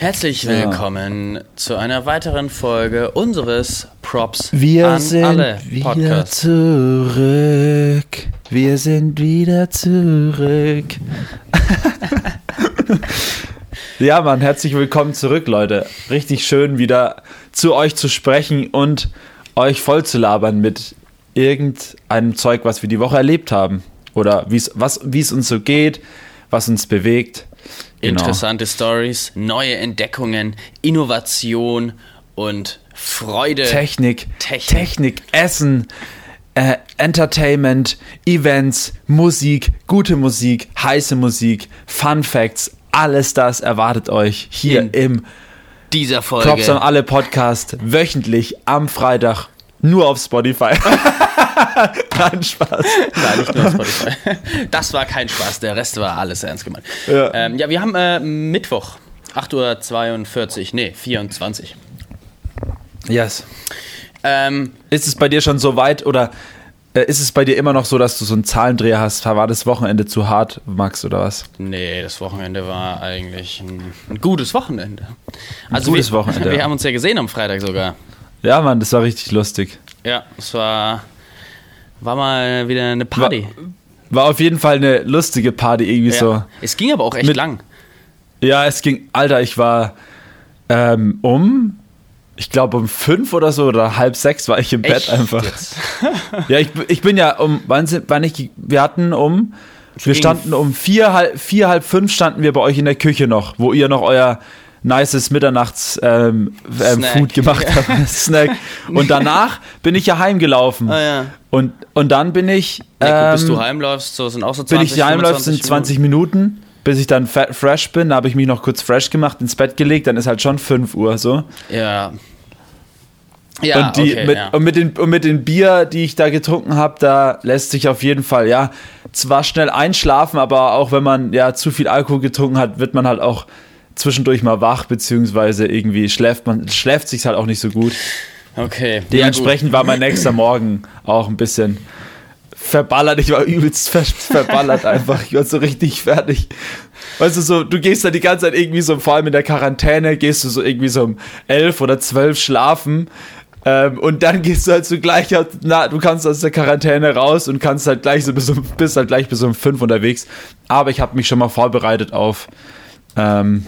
Herzlich willkommen zu einer weiteren Folge unseres Props Wir an sind alle wieder zurück. Wir sind wieder zurück. ja, Mann, herzlich willkommen zurück, Leute. Richtig schön, wieder zu euch zu sprechen und euch voll zu labern mit irgendeinem Zeug, was wir die Woche erlebt haben. Oder wie es uns so geht, was uns bewegt. Genau. Interessante Stories, neue Entdeckungen, Innovation und Freude. Technik, Technik. Technik, Essen, äh, Entertainment, Events, Musik, gute Musik, heiße Musik, Fun Facts, alles das erwartet euch hier In im dieser Folge. Props an alle Podcast wöchentlich am Freitag nur auf Spotify. Nein, Spaß. Nein, nicht nur auf Spotify. Das war kein Spaß, der Rest war alles ernst gemeint. Ja. Ähm, ja, wir haben äh, Mittwoch, 8.42 Uhr, nee, 24. Yes. Ähm, Ist es bei dir schon so weit oder äh, ist es bei dir immer noch so, dass du so einen Zahlendreher hast? War das Wochenende zu hart, Max, oder was? nee, das Wochenende war eigentlich ein, ein gutes Wochenende. Also gutes wir, Wochenende. Wir haben uns ja gesehen am Freitag sogar. Ja, Mann, das war richtig lustig. Ja, es war, war mal wieder eine Party. War auf jeden Fall eine lustige Party, irgendwie ja. so. Es ging aber auch echt Mit- lang. Ja, es ging, Alter, ich war ähm, um, ich glaube um fünf oder so oder halb sechs war ich im Bett Echt einfach. jetzt? Ja, ich, ich bin ja um, wann sind, wann ich, wir hatten um, wir standen um vier, halb, vier, halb fünf standen wir bei euch in der Küche noch, wo ihr noch euer nices Mitternachts ähm, ähm. Food gemacht habt, Snack. Und danach bin ich ja heimgelaufen. Ah, ja. Und, und dann bin ich, Ja, gut, bis ähm, du heimläufst, so sind auch so 20 bin ich hier heimläuft, sind 20 Minuten. Bis ich dann fresh bin, da habe ich mich noch kurz fresh gemacht, ins Bett gelegt, dann ist halt schon 5 Uhr so. Ja. Ja, und, die, okay, mit, ja. und, mit den, und mit den Bier, die ich da getrunken habe, da lässt sich auf jeden Fall, ja, zwar schnell einschlafen, aber auch wenn man ja zu viel Alkohol getrunken hat, wird man halt auch zwischendurch mal wach, beziehungsweise irgendwie schläft man, schläft sich halt auch nicht so gut. Okay. Dementsprechend war mein nächster Morgen auch ein bisschen verballert. Ich war übelst ver verballert einfach. Ich war so richtig fertig. Weißt du, so, du gehst da die ganze Zeit irgendwie so, vor allem in der Quarantäne, gehst du so irgendwie so um elf oder zwölf schlafen. Ähm, und dann gehst du halt so gleich, na, du kannst aus der Quarantäne raus und kannst halt gleich so bis um, bist halt gleich bis um fünf unterwegs. Aber ich habe mich schon mal vorbereitet auf, ähm,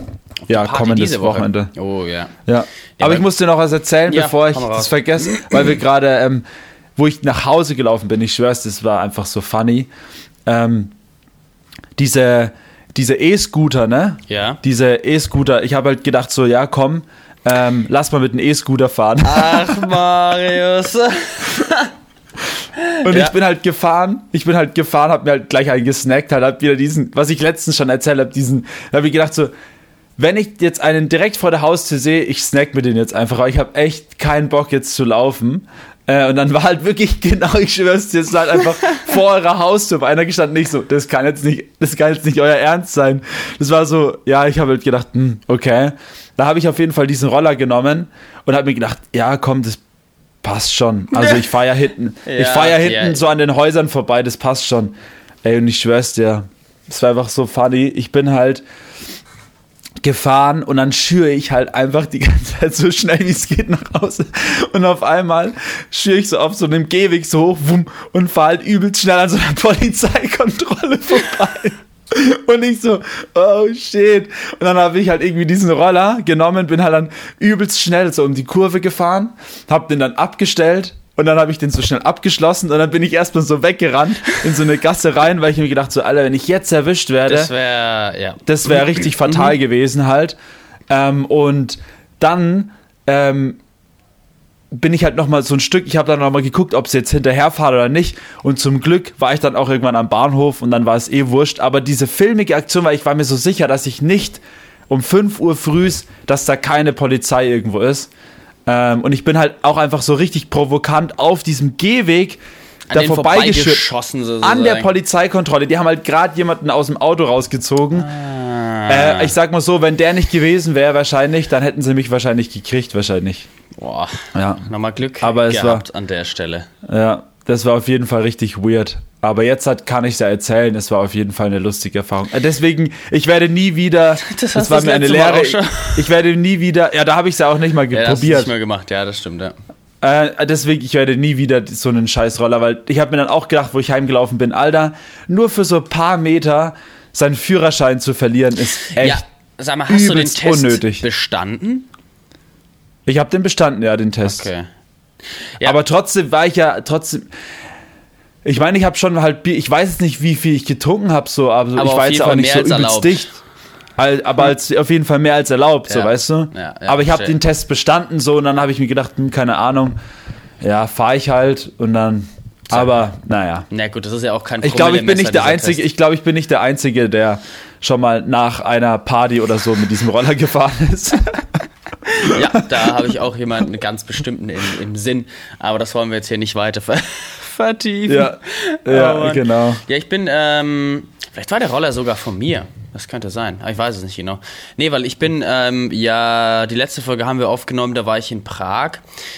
ja, Party kommendes Woche. Wochenende. Oh ja. Ja. Ja, Aber ich muss dir noch was erzählen, Ja, bevor ich das vergesse, weil wir gerade, ähm, wo ich nach Hause gelaufen bin, ich schwör's, das war einfach so funny. Ähm, diese diese E-Scooter, ne? Ja. Diese E-Scooter, ich habe halt gedacht so, ja komm, ähm, lass mal mit einem E-Scooter fahren. Ach, Marius. Und Ja. ich bin halt gefahren, ich bin halt gefahren, hab mir halt gleich einen gesnackt, halt hab wieder diesen, was ich letztens schon erzählt habe, diesen, da habe ich gedacht so, wenn ich jetzt einen direkt vor der Haustür sehe, ich snack mir den jetzt einfach, aber ich habe echt keinen Bock jetzt zu laufen. Äh, und dann war halt wirklich genau, ich schwör's dir, es war halt einfach vor eurer Haustür, bei einer gestanden nicht so, das kann jetzt nicht, das kann jetzt nicht euer Ernst sein. Das war so, ja, ich habe halt gedacht, hm, okay. Da habe ich auf jeden Fall diesen Roller genommen und habe mir gedacht, ja, komm, das passt schon. Also ich fahre ja hinten, ich Ja, fahre ja hinten so an den Häusern vorbei, das passt schon. Ey, und ich schwör's dir, es war einfach so funny. Ich bin halt gefahren und dann schüre ich halt einfach die ganze Zeit so schnell wie es geht nach Hause. Und auf einmal schüre ich so auf so einem Gehweg so hoch wumm, und fahre halt übelst schnell an so einer Polizeikontrolle vorbei. Und ich so, oh shit. Und dann habe ich halt irgendwie diesen Roller genommen, bin halt dann übelst schnell so um die Kurve gefahren, habe den dann abgestellt und dann habe ich den so schnell abgeschlossen und dann bin ich erstmal so weggerannt in so eine Gasse rein, weil ich mir gedacht so, Alter, wenn ich jetzt erwischt werde, Das wäre, ja. das wäre richtig fatal gewesen halt. Ähm, und dann ähm, bin ich halt noch mal so ein Stück, ich habe dann noch mal geguckt, ob sie jetzt hinterherfahren oder nicht. Und zum Glück war ich dann auch irgendwann am Bahnhof und dann war es eh wurscht. Aber diese filmige Aktion, weil ich war mir so sicher, dass ich nicht um 5 Uhr frühs, dass da keine Polizei irgendwo ist. Ähm, und ich bin halt auch einfach so richtig provokant auf diesem Gehweg An da vorbeigeschossen sozusagen. An der Polizeikontrolle. Die haben halt gerade jemanden aus dem Auto rausgezogen. Ah. Äh, ich sag mal so, wenn der nicht gewesen wäre, wahrscheinlich, dann hätten sie mich wahrscheinlich gekriegt, wahrscheinlich. Boah, Ja. nochmal Glück Aber es gehabt an der Stelle. Ja. das war auf jeden Fall richtig weird. Aber jetzt hat, kann ich es ja erzählen, es war auf jeden Fall eine lustige Erfahrung. Äh, Deswegen, ich werde nie wieder, Das das, war mir eine Lehre, ich werde nie wieder, ja, da habe ich es ja auch nicht mal Ja, probiert. nicht mehr gemacht, ja, das stimmt, ja. Äh, deswegen, ich werde nie wieder so einen Scheißroller, weil ich habe mir dann auch gedacht, wo ich heimgelaufen bin, Alter, nur für so ein paar Meter seinen Führerschein zu verlieren, ist echt. Ja, sag mal, hast du den Test unnötig. bestanden? Ich habe den bestanden, ja, den Test. Okay. Ja. Aber trotzdem war ich ja trotzdem. Ich meine, ich habe schon halt Bier, ich weiß jetzt nicht, wie viel ich getrunken habe, so, aber, so, Aber ich auf war jetzt jeden auch Fall nicht mehr so als übelst erlaubt. dicht. Aber als, auf jeden Fall mehr als erlaubt, so, Ja. weißt du? Ja, aber ich habe den Test bestanden, so, und dann habe ich mir gedacht, hm, keine Ahnung, ja, fahre ich halt und dann. Aber naja. Na gut, das ist ja auch kein Ich glaube, ich bin nicht der Einzige, Test. ich glaube, ich bin nicht der Einzige, der schon mal nach einer Party oder so mit diesem Roller gefahren ist. Ja, da habe ich auch jemanden ganz bestimmten im, im Sinn, aber das wollen wir jetzt hier nicht weiter ver vertiefen. ja, Oh ja Mann. genau. Ja, ich bin, ähm, vielleicht war der Roller sogar von mir. Das könnte sein. Aber Ich weiß es nicht genau. Nee, weil ich bin, ähm, ja, die letzte Folge haben wir aufgenommen, da war ich in Prag.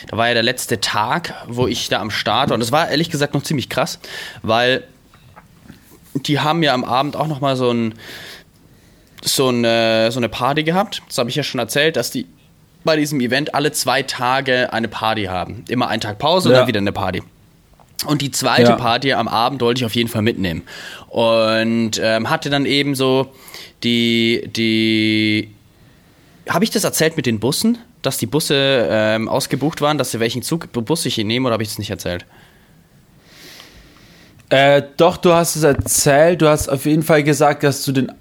Da war ja der letzte Tag, wo ich da am Start war. Und das war ehrlich gesagt noch ziemlich krass, weil die haben ja am Abend auch nochmal so ein, so eine, so eine Party gehabt. Das habe ich ja schon erzählt, dass die bei diesem Event alle zwei Tage eine Party haben. Immer einen Tag Pause und Ja. dann wieder eine Party. Und die zweite Ja. Party am Abend wollte ich auf jeden Fall mitnehmen. Und ähm, hatte dann eben so die, die. Habe ich das erzählt mit den Bussen? Dass die Busse ähm, ausgebucht waren, dass sie welchen Zug, Bus ich hier nehme, oder habe ich das nicht erzählt? Äh, doch, du hast es erzählt. Du hast auf jeden Fall gesagt, dass du den.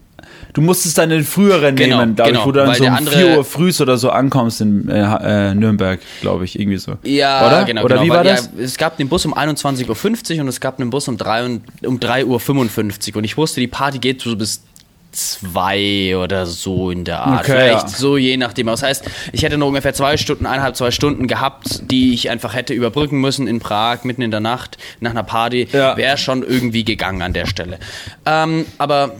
Du musstest dann den früheren Genau, nehmen, glaube genau, wo du dann weil so um andere- 4 Uhr frühs oder so ankommst in äh, äh, Nürnberg, glaube ich, irgendwie so. Ja, oder? genau. Oder genau, wie weil, war das? Ja, es gab den Bus um 21.50 Uhr und es gab einen Bus um 3 und, um 3.55 Uhr. Und ich wusste, die Party geht so bis zwei oder so in der Art. Okay, Vielleicht ja. so je nachdem. Das heißt, ich hätte noch ungefähr zwei Stunden, eineinhalb, zwei Stunden gehabt, die ich einfach hätte überbrücken müssen in Prag, mitten in der Nacht, nach einer Party. Ja. Wäre schon irgendwie gegangen an der Stelle. Ähm, aber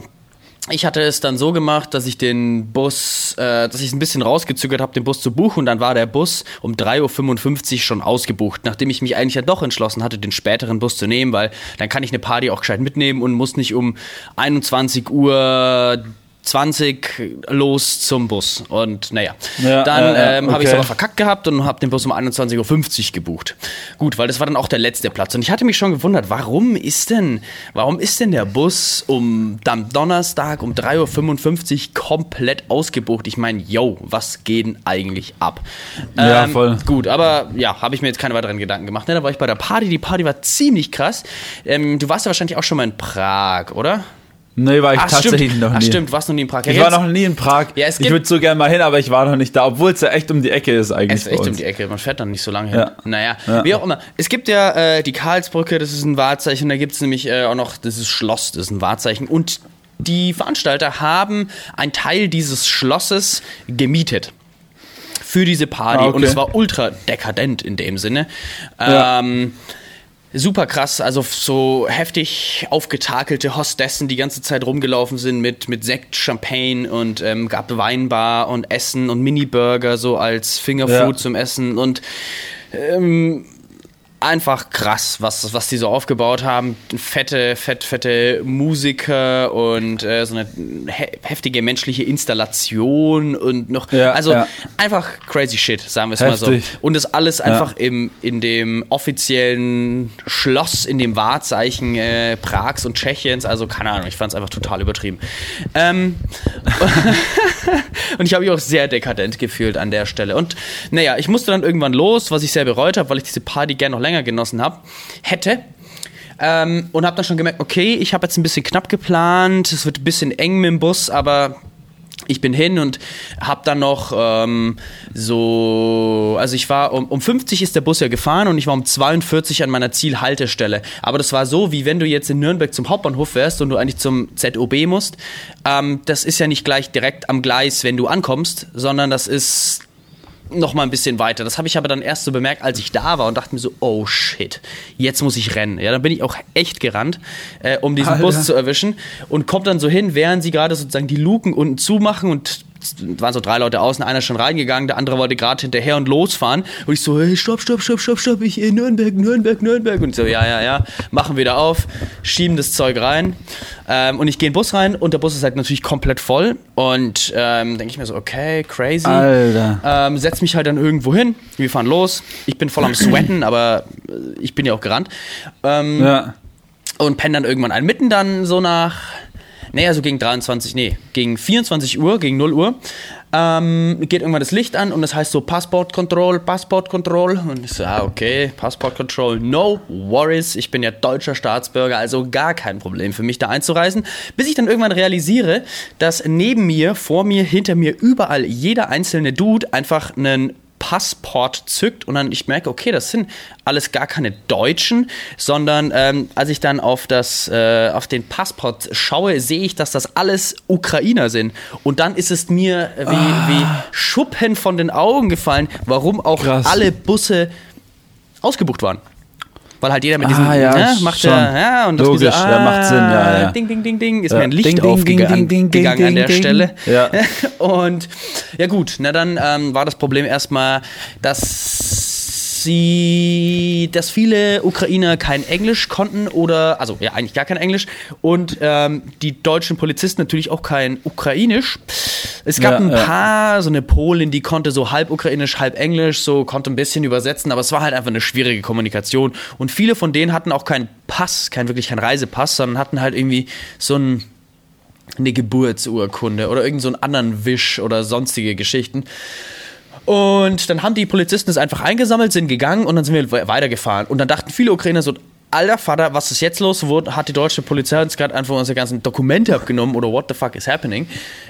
ich hatte es dann so gemacht, dass ich den Bus, äh, dass ich es ein bisschen rausgezögert habe, den Bus zu buchen. Und dann war der Bus um 3.55 Uhr schon ausgebucht, nachdem ich mich eigentlich ja doch entschlossen hatte, den späteren Bus zu nehmen, weil dann kann ich eine Party auch gescheit mitnehmen und muss nicht um 21 Uhr 20 los zum Bus. Und naja, Ja, dann äh, äh, ähm, habe ich es okay. aber verkackt gehabt und habe den Bus um 21.50 Uhr gebucht. Gut, weil das war dann auch der letzte Platz. Und ich hatte mich schon gewundert, warum ist denn, warum ist denn der Bus um am Donnerstag um 3.55 Uhr komplett ausgebucht? Ich meine, yo, was geht denn eigentlich ab? Ja, voll. Gut, aber ja, habe ich mir jetzt keine weiteren Gedanken gemacht. Ne, da war ich bei der Party. Die Party war ziemlich krass. Ähm, du warst ja wahrscheinlich auch schon mal in Prag, oder? Nee, war ich Ach, tatsächlich stimmt. noch nie. Ach, stimmt, du warst noch nie in Prag. Ja, Ich war noch nie in Prag. Ja, ich würde so gerne mal hin, aber ich war noch nicht da, obwohl es ja echt um die Ecke ist eigentlich. Es ist echt um die Ecke, man fährt dann nicht so lange hin. Ja. Naja, Ja. wie auch immer. Es gibt ja äh, die Karlsbrücke, das ist ein Wahrzeichen, da gibt es nämlich äh, auch noch, das ist Schloss, das ist ein Wahrzeichen. Und die Veranstalter haben einen Teil dieses Schlosses gemietet. Für diese Party. Ah, okay. Und es war ultra dekadent in dem Sinne. Ja. Super krass, also so heftig aufgetakelte Hostessen, die ganze Zeit rumgelaufen sind mit, mit Sekt, Champagne und ähm, gab Weinbar und Essen und Mini-Burger so als Fingerfood Ja. zum Essen und ähm, einfach krass, was, was die so aufgebaut haben. Fette, fett, fette Musiker und äh, so eine he heftige menschliche Installation und noch. Ja, also ja. einfach crazy shit, sagen wir es mal so. Und das alles einfach im, in dem offiziellen Schloss, in dem Wahrzeichen äh, Prags und Tschechiens. Also keine Ahnung, ich fand es einfach total übertrieben. Ähm, und ich habe mich auch sehr dekadent gefühlt an der Stelle. Und naja, ich musste dann irgendwann los, was ich sehr bereut habe, weil ich diese Party gerne noch länger genossen habe, hätte. Ähm, und habe dann schon gemerkt, okay, ich habe jetzt ein bisschen knapp geplant, es wird ein bisschen eng mit dem Bus, aber ich bin hin und habe dann noch ähm, so, also ich war um, um 50 ist der Bus ja gefahren und ich war um 42 an meiner Zielhaltestelle. Aber das war so, wie wenn du jetzt in Nürnberg zum Hauptbahnhof wärst und du eigentlich zum ZOB musst. Ähm, das ist ja nicht gleich direkt am Gleis, wenn du ankommst, sondern das ist noch mal ein bisschen weiter. Das habe ich aber dann erst so bemerkt, als ich da war und dachte mir so, oh shit, jetzt muss ich rennen. Ja, dann bin ich auch echt gerannt, äh, um diesen Alter. Bus zu erwischen und kommt dann so hin, während sie gerade sozusagen die Luken unten zumachen und waren so drei Leute außen, einer ist schon reingegangen, der andere wollte gerade hinterher und losfahren. Und ich so, hey, stopp, stopp, stopp, stopp, stopp, ich in Nürnberg, Nürnberg, Nürnberg. Und so, ja, ja, ja, machen wieder auf, schieben das Zeug rein. Ähm, und ich gehe in den Bus rein und der Bus ist halt natürlich komplett voll. Und ähm, denke ich mir so, okay, crazy. Alter. Ähm, setz mich halt dann irgendwo hin. Wir fahren los. Ich bin voll am Sweaten, aber äh, ich bin ja auch gerannt. Ähm, Ja. und penne dann irgendwann ein. Mitten dann so nach, naja, so gegen 23, nee, gegen 24 Uhr, gegen 0 Uhr, ähm, geht irgendwann das Licht an und das heißt so Passport Control, Passport Control. Und ich so, ah, okay, Passport Control, no worries, ich bin ja deutscher Staatsbürger, also gar kein Problem für mich da einzureisen. Bis ich dann irgendwann realisiere, dass neben mir, vor mir, hinter mir, überall jeder einzelne Dude einfach einen Passport zückt und dann ich merke, okay, das sind alles gar keine Deutschen, sondern ähm, als ich dann auf das äh, auf den Passport schaue, sehe ich, dass das alles Ukrainer sind und dann ist es mir wie, wie Schuppen von den Augen gefallen, warum auch Krass. alle Busse ausgebucht waren. Weil halt jeder mit diesem, Ah, ja, ne, macht schon. ja, ja, und das Logisch, diese, ja, macht Sinn, ja, ja. Ding, ding, ding, ding, ist Ja. mir ein Licht Ding, ding, ding, aufgegangen ding, ding, gegangen an der. Stelle. Ja. Und ja gut, na dann ähm, war das Problem erstmal, dass sie, dass viele Ukrainer kein Englisch konnten oder, also ja eigentlich gar kein Englisch und ähm, die deutschen Polizisten natürlich auch kein Ukrainisch. Es gab Ja, ein ja. paar, so eine Polin, die konnte so halb Ukrainisch, halb Englisch, so konnte ein bisschen übersetzen, aber es war halt einfach eine schwierige Kommunikation und viele von denen hatten auch keinen Pass, kein wirklich kein Reisepass, sondern hatten halt irgendwie so ein eine Geburtsurkunde oder irgend so einen anderen Wisch oder sonstige Geschichten. Und dann haben die Polizisten es einfach eingesammelt, sind gegangen und dann sind wir we- weitergefahren. Und dann dachten viele Ukrainer so, alter Vater, was ist jetzt los? Wo hat die deutsche Polizei uns gerade einfach unsere ganzen Dokumente abgenommen oder what the fuck is happening?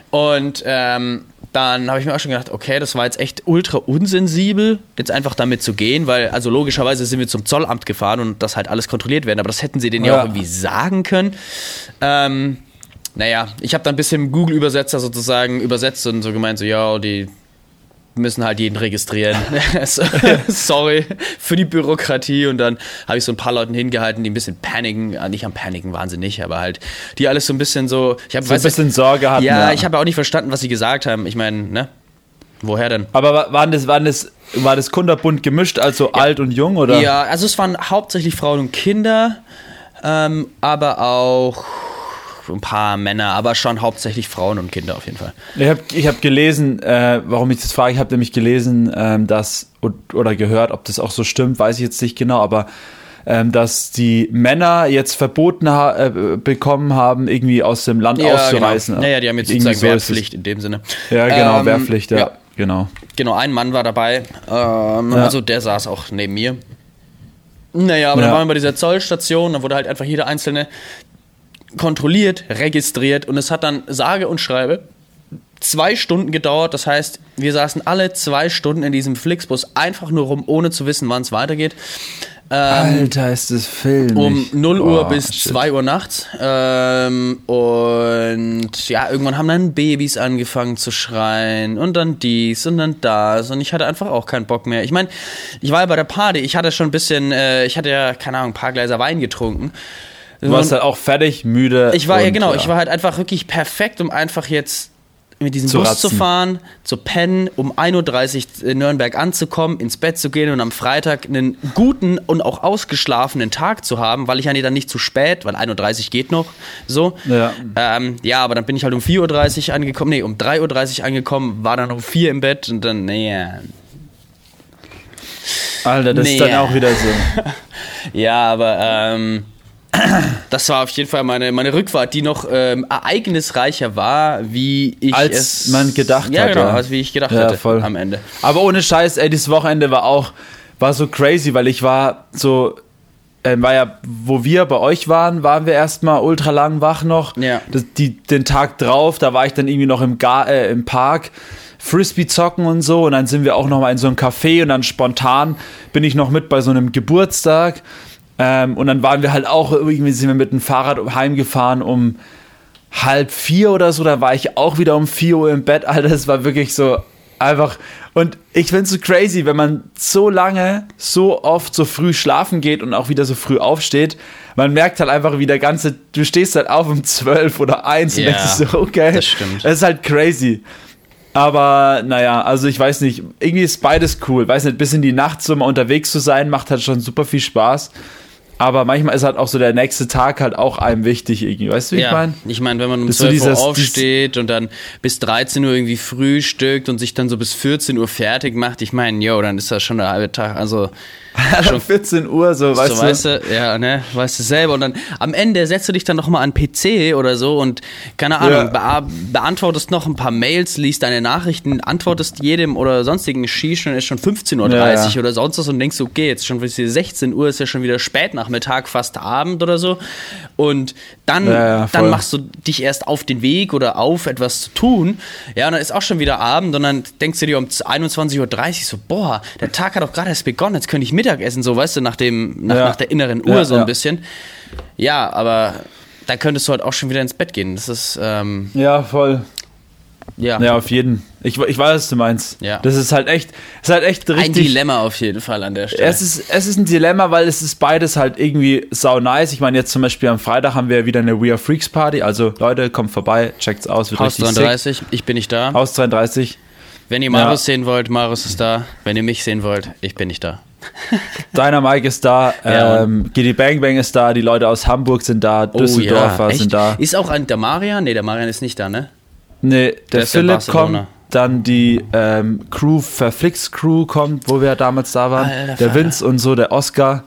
Und ähm, dann habe ich mir auch schon gedacht, okay, das war jetzt echt ultra unsensibel, jetzt einfach damit zu gehen, weil, also logischerweise sind wir zum Zollamt gefahren und das halt alles kontrolliert werden, aber das hätten sie denen ja, Ja. auch irgendwie sagen können. Ähm, naja, ich habe dann ein bisschen Google-Übersetzer sozusagen übersetzt und so gemeint, so, ja, die müssen halt jeden registrieren. So, Sorry für die Bürokratie. Und dann habe ich so ein paar Leuten hingehalten, die ein bisschen paniken. Äh, Nicht am Paniken, wahnsinnig, aber halt, die alles so ein bisschen so. Ich hab, So ein bisschen Sorge hatten. Ja, ich habe auch nicht verstanden, was sie gesagt haben. Ich meine, ne? Woher denn? Aber wa- waren das, waren das, war das kunderbunt gemischt, also alt und jung, oder? Ja, also es waren hauptsächlich Frauen und Kinder, ähm, aber auch ein paar Männer, aber schon hauptsächlich Frauen und Kinder auf jeden Fall. Ich habe ich hab gelesen, äh, warum ich das frage, ich habe nämlich gelesen, ähm, dass, oder gehört, ob das auch so stimmt, weiß ich jetzt nicht genau, aber ähm, dass die Männer jetzt verboten ha äh, bekommen haben, irgendwie aus dem Land auszureisen. Genau. Naja, die haben jetzt Irgendwie sozusagen so. Wehrpflicht in dem Sinne. Ja, genau, Ähm, Wehrpflicht, ja, ja. genau. Genau, ein Mann war dabei. Ähm, Ja. Also der saß auch neben mir. Naja, aber Ja. dann waren wir bei dieser Zollstation, da wurde halt einfach jeder einzelne kontrolliert, registriert und es hat dann sage und schreibe zwei Stunden gedauert. Das heißt, wir saßen alle zwei Stunden in diesem Flixbus einfach nur rum, ohne zu wissen, wann es weitergeht. Ähm, Alter, ist das Film. um 0 Uhr Boah, bis shit. 2 Uhr nachts. Ähm, und ja, irgendwann haben dann Babys angefangen zu schreien und dann dies und dann das. Und ich hatte einfach auch keinen Bock mehr. Ich meine, ich war ja bei der Party, ich hatte schon ein bisschen, äh, ich hatte ja, keine Ahnung, ein paar Gläser Wein getrunken. Du warst halt auch fertig, müde. Ich war ja und, genau, ich war halt einfach wirklich perfekt, um einfach jetzt mit diesem Zu Bus ratzen. zu fahren, zu pennen, um 1.30 Uhr in Nürnberg anzukommen, ins Bett zu gehen und am Freitag einen guten und auch ausgeschlafenen Tag zu haben, weil ich ja dann nicht zu spät, weil 1.30 Uhr geht noch, so. Ja. Ähm, ja, aber dann bin ich halt um 4.30 Uhr angekommen, nee, um 3.30 Uhr angekommen, war dann um 4 im Bett und dann, naja, Alter, das Nee. ist dann auch wieder so. Ja, aber ähm, das war auf jeden Fall meine, meine Rückfahrt, die noch ähm, ereignisreicher war, wie ich Als es man gedacht ja, hat, Genau, ja. als wie ich gedacht Ja, hätte voll. am Ende. Aber ohne Scheiß, ey, dieses Wochenende war auch, war so crazy, weil ich war so, ähm, war ja, wo wir bei euch waren, waren wir erstmal ultra lang wach noch. Ja. Das, die, den Tag drauf, da war ich dann irgendwie noch im, Gar, äh, im Park. Frisbee zocken und so und dann sind wir auch noch mal in so einem Café und dann spontan bin ich noch mit bei so einem Geburtstag ähm, und dann waren wir halt auch irgendwie sind wir mit dem Fahrrad heimgefahren um halb vier oder so, da war ich auch wieder um vier Uhr im Bett, Alter, das war wirklich so einfach, und ich find's so crazy, wenn man so lange, so oft, so früh schlafen geht und auch wieder so früh aufsteht, man merkt halt einfach, wie der ganze, du stehst halt auf um zwölf oder eins und Ja, denkst so, okay, das stimmt. das ist halt crazy. Aber naja, also ich weiß nicht, irgendwie ist beides cool. Weiß nicht, bis in die Nacht so mal unterwegs zu sein, macht halt schon super viel Spaß. Aber manchmal ist halt auch so der nächste Tag halt auch einem wichtig irgendwie. Weißt du, wie ja. ich meine? Ich meine, wenn man um Das ist 12 so Uhr aufsteht und dann bis 13 Uhr irgendwie frühstückt und sich dann so bis 14 Uhr fertig macht, ich meine, yo, dann ist das schon der halbe Tag. Also, Schon 14 Uhr, so, weißt so, du. weißt du, ja, ne, weißt du selber. Und dann am Ende setzt du dich dann noch mal an PC oder so und keine Ahnung, bea beantwortest noch ein paar Mails, liest deine Nachrichten, antwortest jedem oder sonstigen Shish und es ist schon 15.30 Uhr Ja, ja. oder sonst was und denkst, okay, jetzt schon bis 16 Uhr, ist ja schon wieder Spätnachmittag, fast Abend oder so. Und dann, Ja, dann machst du dich erst auf den Weg oder auf, etwas zu tun. Ja, und dann ist auch schon wieder Abend und dann denkst du dir um 21.30 Uhr so, boah, der Tag hat doch gerade erst begonnen, jetzt könnte ich Mittagessen, so, weißt du, nach, dem, nach, Ja. nach der inneren Uhr Ja, so ein bisschen. Ja, aber da könntest du halt auch schon wieder ins Bett gehen. Das ist, ähm, Ja, voll. Ja, Ja, auf jeden. Ich, ich weiß, was du meinst. Ja. Das ist halt echt, ist halt echt ein richtig. Dilemma auf jeden Fall an der Stelle. Es ist, es ist ein Dilemma, weil es ist beides halt irgendwie sau nice. Ich meine, jetzt zum Beispiel am Freitag haben wir wieder eine We Are Freaks Party. Also Leute, kommt vorbei, checkt's aus, wird Haus richtig 33, ich bin nicht da. sick. Haus 33. Wenn ihr Marius sehen wollt, Marius ist da. Wenn ihr mich sehen wollt, ich bin nicht da. Deiner Mike ist da, Ja, ähm, Giddy Bang Bang ist da, die Leute aus Hamburg sind da, Düsseldorfer Oh echt? sind da. Ist auch ein, der Marian? Nee, der Marian ist nicht da, ne? Nee, der in Philipp kommt, dann die ähm, Crew, Verflix Crew kommt, wo wir damals da waren. Alter der. Vince und so, der Oscar.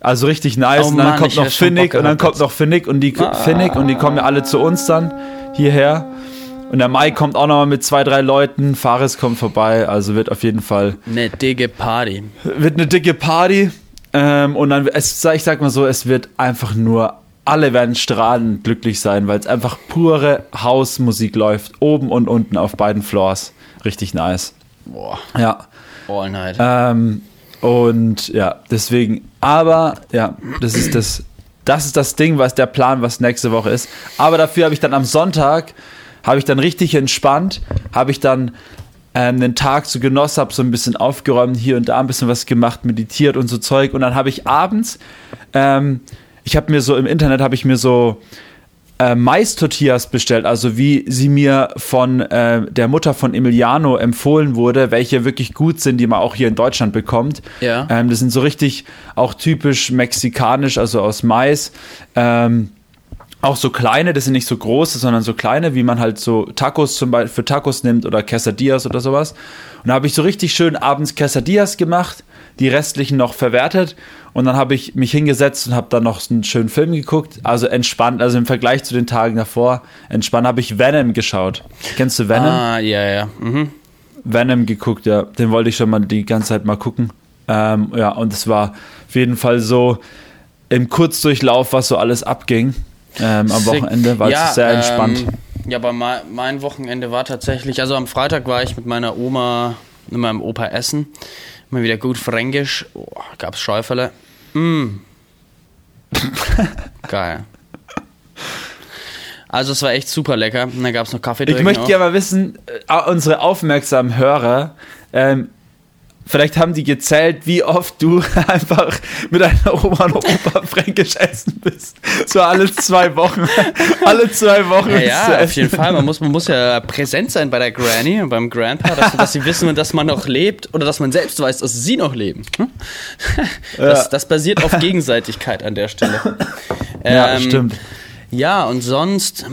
Also richtig nice. Oh und dann Mann, kommt noch Finnick und dann kommt noch Finnick und die Finnick und die kommen ja alle zu uns dann hierher. Und der Mike kommt auch nochmal mit zwei, drei Leuten. Fares kommt vorbei. Also wird auf jeden Fall Eine dicke Party. wird eine dicke Party. Ähm, und dann, es, ich sag mal so, es wird einfach nur, alle werden strahlend glücklich sein, weil es einfach pure Hausmusik läuft. Oben und unten auf beiden Floors. Richtig nice. Boah, Ja. all night. Ähm, und ja, deswegen, aber ja, das ist das, das ist das Ding, was der Plan, was nächste Woche ist. Aber dafür habe ich dann am Sonntag, habe ich dann richtig entspannt, habe ich dann ähm, den Tag so genossen, habe so ein bisschen aufgeräumt, hier und da ein bisschen was gemacht, meditiert und so Zeug. Und dann habe ich abends, ähm, ich habe mir so im Internet, habe ich mir so äh, Mais-Tortillas bestellt, also wie sie mir von äh, der Mutter von Emiliano empfohlen wurde, welche wirklich gut sind, die man auch hier in Deutschland bekommt. Ja. Ähm, das sind so richtig auch typisch mexikanisch, also aus Mais. Ähm, auch so kleine, das sind nicht so große, sondern so kleine, wie man halt so Tacos zum Beispiel für Tacos nimmt oder Quesadillas oder sowas. Und da habe ich so richtig schön abends Quesadillas gemacht, die restlichen noch verwertet und dann habe ich mich hingesetzt und habe dann noch einen schönen Film geguckt. Also entspannt, also im Vergleich zu den Tagen davor, entspannt habe ich Venom geschaut. Kennst du Venom? ah, ja, ja. Mhm. Venom geguckt, ja. Den wollte ich schon mal die ganze Zeit mal gucken. Ähm, ja, und es war auf jeden Fall so im Kurzdurchlauf, was so alles abging. Ähm, am. Wochenende war Ja, es sehr entspannt. Ähm, ja, aber mein, Wochenende war tatsächlich, also am Freitag war ich mit meiner Oma und meinem Opa essen. Mal wieder gut fränkisch. Oh, gab's Schäufele. Mm. Geil. Also es war echt super lecker. Und dann gab's noch Kaffee Ich möchte auch. gerne mal wissen, äh, unsere aufmerksamen Hörer, ähm, vielleicht haben die gezählt, wie oft du einfach mit deiner Oma und Opa fränkisch essen bist. So alle zwei Wochen. alle zwei Wochen. Ja, ja, auf essen. jeden Fall. Man muss, man muss ja präsent sein bei der Granny und beim Grandpa, dass, dass sie wissen, dass man noch lebt oder dass man selbst weiß, dass sie noch leben. Hm? Das, Ja. das basiert auf Gegenseitigkeit an der Stelle. Ja, Ähm, stimmt. Ja, und sonst.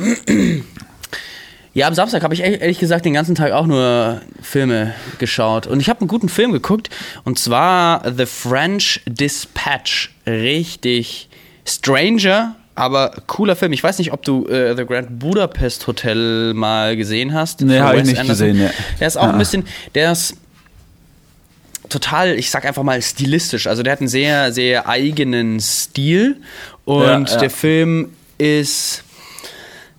Ja, am Samstag habe ich ehrlich gesagt den ganzen Tag auch nur Filme geschaut. Und ich habe einen guten Film geguckt. Und zwar The French Dispatch. Richtig Stranger, aber cooler Film. Ich weiß nicht, ob du äh, The Grand Budapest Hotel mal gesehen hast. Nee, von hab ich nicht gesehen, ja. Der ist auch Ah. ein bisschen. Der ist total, ich sag einfach mal stilistisch. Also der hat einen sehr, sehr eigenen Stil und Ja, ja. der Film ist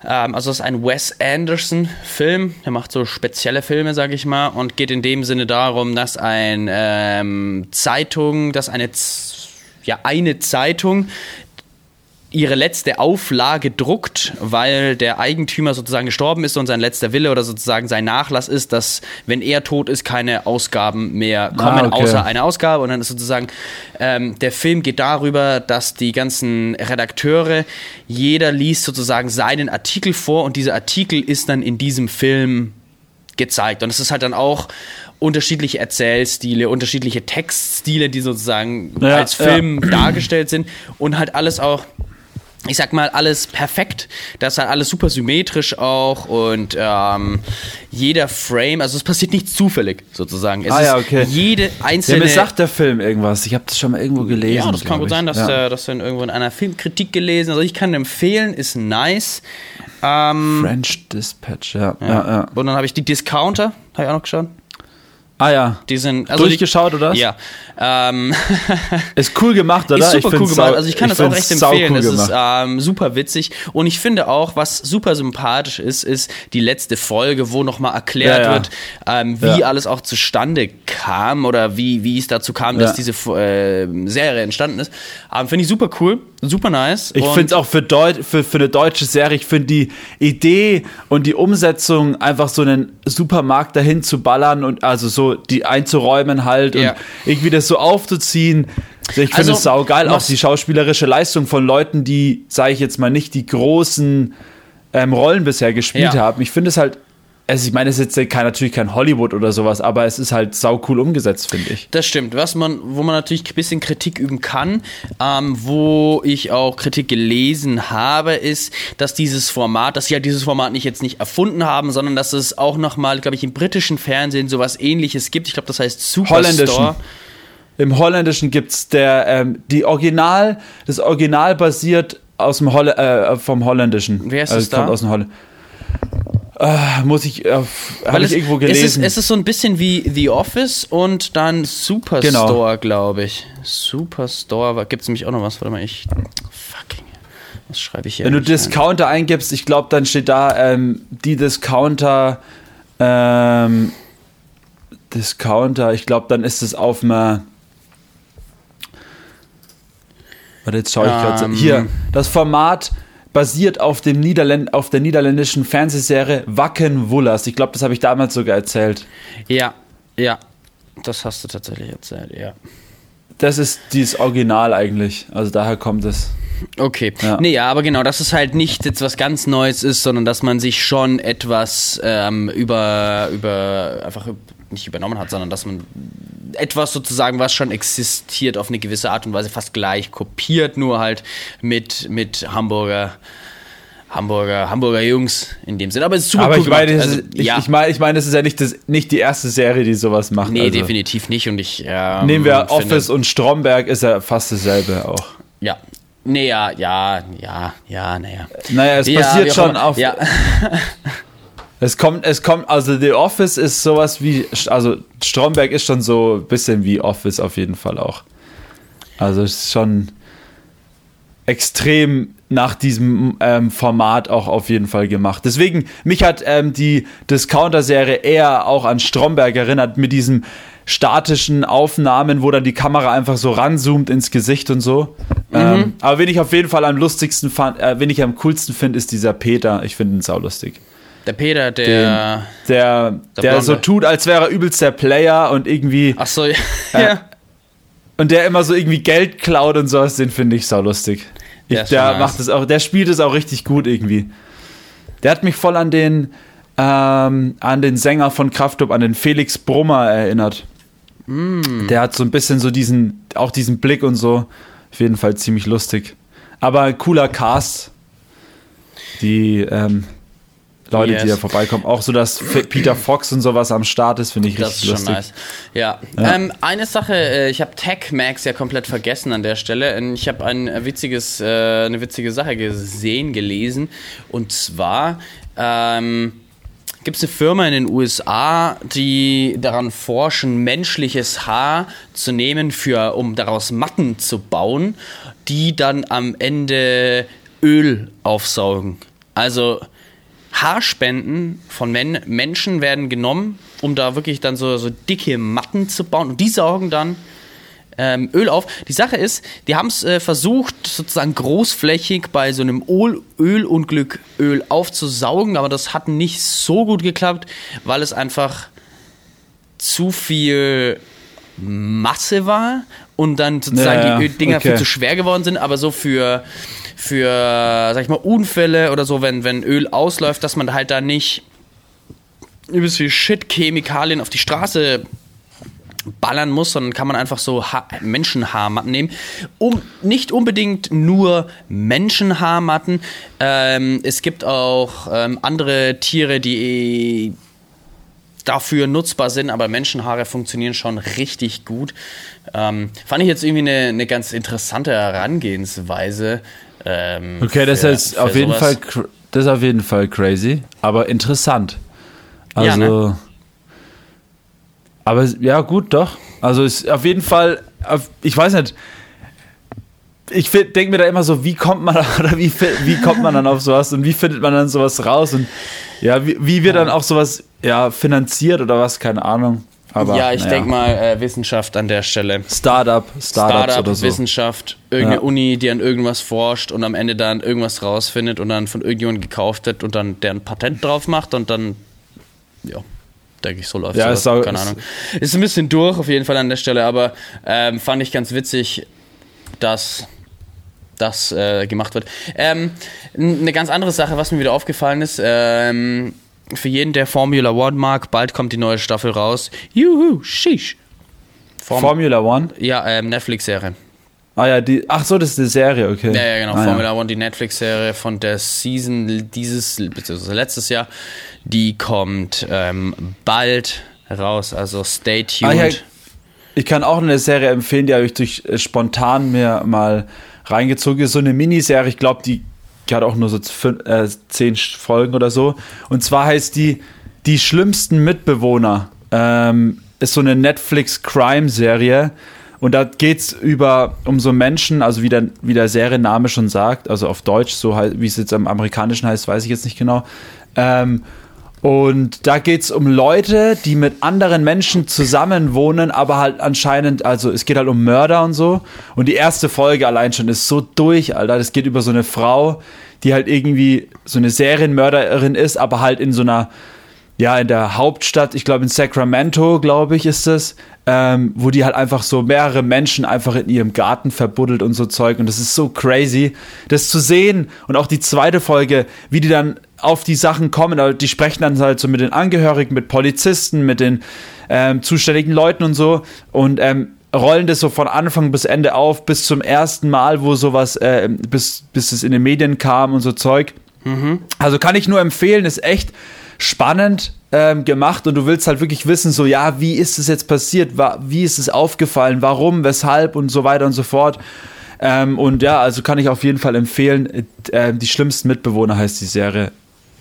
ähm, also es ist ein Wes Anderson Film. Der macht so spezielle Filme, sag ich mal, und geht in dem Sinne darum, dass ein ähm, Zeitung, dass eine Z ja eine Zeitung ihre letzte Auflage druckt, weil der Eigentümer sozusagen gestorben ist und sein letzter Wille oder sozusagen sein Nachlass ist, dass wenn er tot ist, keine Ausgaben mehr kommen, Ah, okay. außer eine Ausgabe. Und dann ist sozusagen, ähm, der Film geht darüber, dass die ganzen Redakteure, jeder liest sozusagen seinen Artikel vor und dieser Artikel ist dann in diesem Film gezeigt. Und es ist halt dann auch unterschiedliche Erzählstile, unterschiedliche Textstile, die sozusagen Ja, als Film dargestellt sind und halt alles auch ich sag mal, alles perfekt. Das ist halt alles super symmetrisch auch und ähm, jeder Frame, also es passiert nicht zufällig sozusagen. Es Ah, ja, okay. jede Ja, einzelne. mir sagt der Film irgendwas. Ich habe das schon mal irgendwo gelesen. ja, das kann gut ich. sein, dass, ja. der, dass du irgendwo in einer Filmkritik gelesen Also ich kann empfehlen, ist nice. Ähm, French Dispatch, ja. ja. ja, Und dann habe ich die Discounter, habe ich auch noch geschaut. Ah ja. Die sind also Durchgeschaut, die, oder? Ja. Ähm, Ist cool gemacht, oder? Ist super cool find's gemacht. also ich kann das auch find's echt sau empfehlen. Cool es ist ähm, super witzig. Und ich finde auch, was super sympathisch ist, ist die letzte Folge, wo nochmal erklärt Ja, ja. wird, ähm, wie Ja. alles auch zustande kam oder wie, wie es dazu kam, dass diese äh, Serie entstanden ist. Ähm, finde ich super cool, super nice. Ich finde es auch für, Deut für, für eine deutsche Serie, ich finde die Idee und die Umsetzung, einfach so einen Supermarkt dahin zu ballern und also so die einzuräumen halt Ja. und irgendwie das so aufzuziehen. Ich finde Also, es saugeil. Auch die schauspielerische Leistung von Leuten, die, sage ich jetzt mal, nicht die großen ähm, Rollen bisher gespielt Ja. haben. Ich finde es halt, also ich meine, es ist jetzt kein, natürlich kein Hollywood oder sowas, aber es ist halt sau cool umgesetzt, finde ich. Das stimmt. Was man, wo man natürlich ein bisschen Kritik üben kann, ähm, wo ich auch Kritik gelesen habe, ist, dass dieses Format, dass sie ja dieses Format nicht jetzt nicht erfunden haben, sondern dass es auch nochmal, glaube ich, im britischen Fernsehen sowas ähnliches gibt. Ich glaube, das heißt Superstore. Holländischen. Im Holländischen gibt es der, ähm, die Original, das Original basiert aus dem Holl äh, vom Holländischen. Wer ist also es da? kommt aus dem Holl äh, muss ich, äh, habe ich irgendwo es, gelesen. ist, es ist so ein bisschen wie The Office und dann Superstore, Genau. glaube ich. Superstore, gibt es nämlich auch noch was? Warte mal, ich. Fucking. Was schreibe ich hier? Wenn du? Discounter eingibst, ich glaube, dann steht da ähm, die Discounter, ähm, Discounter, ich glaube, dann ist es auf einer. Warte, jetzt schaue ich gerade. Ähm. Hier, das Format basiert auf, dem Niederländ auf der niederländischen Fernsehserie Wacken Wullers. Ich glaube, das habe ich damals sogar erzählt. Ja, ja. Das hast du tatsächlich erzählt, ja. Das ist dieses Original eigentlich. Also daher kommt es. Okay. Ja. Nee, ja, aber genau, dass es halt nicht jetzt was ganz Neues ist, sondern dass man sich schon etwas ähm, über, über, einfach nicht übernommen hat, sondern dass man etwas sozusagen, was schon existiert, auf eine gewisse Art und Weise fast gleich kopiert, nur halt mit, mit Hamburger. Hamburger, Hamburger Jungs in dem Sinne. Aber es ist super Aber cool ich meine, Also, ist- ich, ja, ich meine, ich meine, das ist ja nicht, das, nicht die erste Serie, die sowas macht. nee, also. definitiv nicht. Und ich ähm, Nehmen wir Office und Stromberg, ist ja fast dasselbe auch. Ja. Nee, ja, ja, ja, ja, naja. Naja, es Ja, auch schon auf. Ja. Es kommt, es kommt, also The Office ist sowas wie, also Stromberg ist schon so ein bisschen wie Office auf jeden Fall auch. Also es ist schon extrem nach diesem ähm, Format auch auf jeden Fall gemacht. Deswegen, mich hat ähm, die Discounter-Serie eher auch an Stromberg erinnert mit diesen statischen Aufnahmen, wo dann die Kamera einfach so ranzoomt ins Gesicht und so. Ähm, aber wen ich auf jeden Fall am lustigsten fand, äh, wen ich am coolsten finde, ist dieser Peter. Ich finde ihn saulustig. Der Peter, der. Den, der, der der, so tut, als wäre er übelst der Player und irgendwie Ach so, ja. Äh, und der immer so irgendwie Geld klaut und sowas, den finde ich saulustig. Ich, Der der macht es auch, der spielt es auch richtig gut irgendwie. Der hat mich voll an den ähm, an den Sänger von Kraftklub, an den Felix Brummer erinnert. Mm. Der hat so ein bisschen so diesen, auch diesen Blick und so. Auf jeden Fall ziemlich lustig. Aber cooler Cast. Die ähm, Leute, Yes. die da vorbeikommen. Auch so, dass Peter Fox und sowas am Start ist, finde ich Das ist richtig schon lustig. nice. Ja. Ähm, eine Sache, äh, ich habe Tech Max ja komplett vergessen an der Stelle. Ich habe ein witziges, äh, eine witzige Sache gesehen, gelesen. Und zwar ähm, gibt es eine Firma in den USA, die daran forschen, menschliches Haar zu nehmen, für, um daraus Matten zu bauen, die dann am Ende Öl aufsaugen. Also Haarspenden von Men Menschen werden genommen, um da wirklich dann so, so dicke Matten zu bauen. Und die saugen dann ähm, Öl auf. Die Sache ist, die haben es äh, versucht, sozusagen großflächig bei so einem Öl Ölunglück Öl aufzusaugen, aber das hat nicht so gut geklappt, weil es einfach zu viel Masse war und dann sozusagen Ja, die Ö- Dinger okay. viel zu schwer geworden sind, aber so für, für sag ich mal, Unfälle oder so, wenn, wenn Öl ausläuft, dass man halt da nicht übelst viel Shit, Chemikalien auf die Straße ballern muss, sondern kann man einfach so ha Menschenhaarmatten nehmen. Um, nicht unbedingt nur Menschenhaarmatten. Ähm, es gibt auch ähm, andere Tiere, die dafür nutzbar sind, aber Menschenhaare funktionieren schon richtig gut. Ähm, fand ich jetzt irgendwie eine, eine ganz interessante Herangehensweise. Ähm, okay, das für, ist auf jeden sowas. Fall das ist auf jeden Fall crazy, aber interessant. Also Ja, ne? aber ja, gut, doch. Also ist auf jeden Fall auf, ich weiß nicht ich denke mir da immer so, wie kommt man oder wie, wie kommt man dann auf sowas und wie findet man dann sowas raus und ja, wie, wie wird dann auch sowas ja, finanziert oder was, keine Ahnung. Aber, ja, ich naja. denke mal äh, Wissenschaft an der Stelle. Startup, Startups Startup, oder so. Wissenschaft, irgendeine Ja. Uni, die an irgendwas forscht und am Ende dann irgendwas rausfindet und dann von irgendjemandem gekauft wird und dann der ein Patent drauf macht und dann, ja, denke ich, so läuft Ja, auch- keine ist- Ahnung. Ist ein bisschen durch auf jeden Fall an der Stelle, aber ähm, fand ich ganz witzig, dass das äh, gemacht wird. Ähm, eine ganz andere Sache, was mir wieder aufgefallen ist, ähm, für jeden, der Formula One mag, bald kommt die neue Staffel raus. Juhu, sheesh. Form Formula One. ja, ähm, Netflix-Serie. Ah ja, die. Ach so, das ist eine Serie, okay. Ja, ja, genau. Ah, Formula One, die Netflix-Serie von der Season dieses, beziehungsweise letztes Jahr, die kommt ähm, bald raus. Also stay Ah, tuned. ja, ich kann auch eine Serie empfehlen, die habe ich durch äh, spontan mir mal reingezogen. Ist so eine Miniserie, ich glaube, die, die hat auch nur so fün- äh, zehn Folgen oder so. Und zwar heißt die Die schlimmsten Mitbewohner. Ähm, ist so eine Netflix-Crime-Serie. Und da geht es über um so Menschen, also wie der, wie der Serienname schon sagt, also auf Deutsch, so wie es jetzt am amerikanischen heißt, weiß ich jetzt nicht genau. Ähm, und da geht es um Leute, die mit anderen Menschen zusammen wohnen, aber halt anscheinend, also es geht halt um Mörder und so. Und die erste Folge allein schon ist so durch, Alter. Das geht über so eine Frau, die halt irgendwie so eine Serienmörderin ist, aber halt in so einer, ja, in der Hauptstadt, ich glaube in Sacramento, glaube ich, ist es, ähm, wo die halt einfach so mehrere Menschen einfach in ihrem Garten verbuddelt und so Zeug. Und das ist so crazy, das zu sehen. Und auch die zweite Folge, wie die dann auf die Sachen kommen. Also die sprechen dann halt so mit den Angehörigen, mit Polizisten, mit den ähm, zuständigen Leuten und so. Und ähm, rollen das so von Anfang bis Ende auf, bis zum ersten Mal, wo sowas, äh, bis, bis es in den Medien kam und so Zeug. Also kann ich nur empfehlen, ist echt spannend ähm, gemacht und du willst halt wirklich wissen, so ja, wie ist es jetzt passiert, wie ist es aufgefallen, warum, weshalb und so weiter und so fort. Ähm, und ja, also kann ich auf jeden Fall empfehlen, äh, die schlimmsten Mitbewohner heißt die Serie.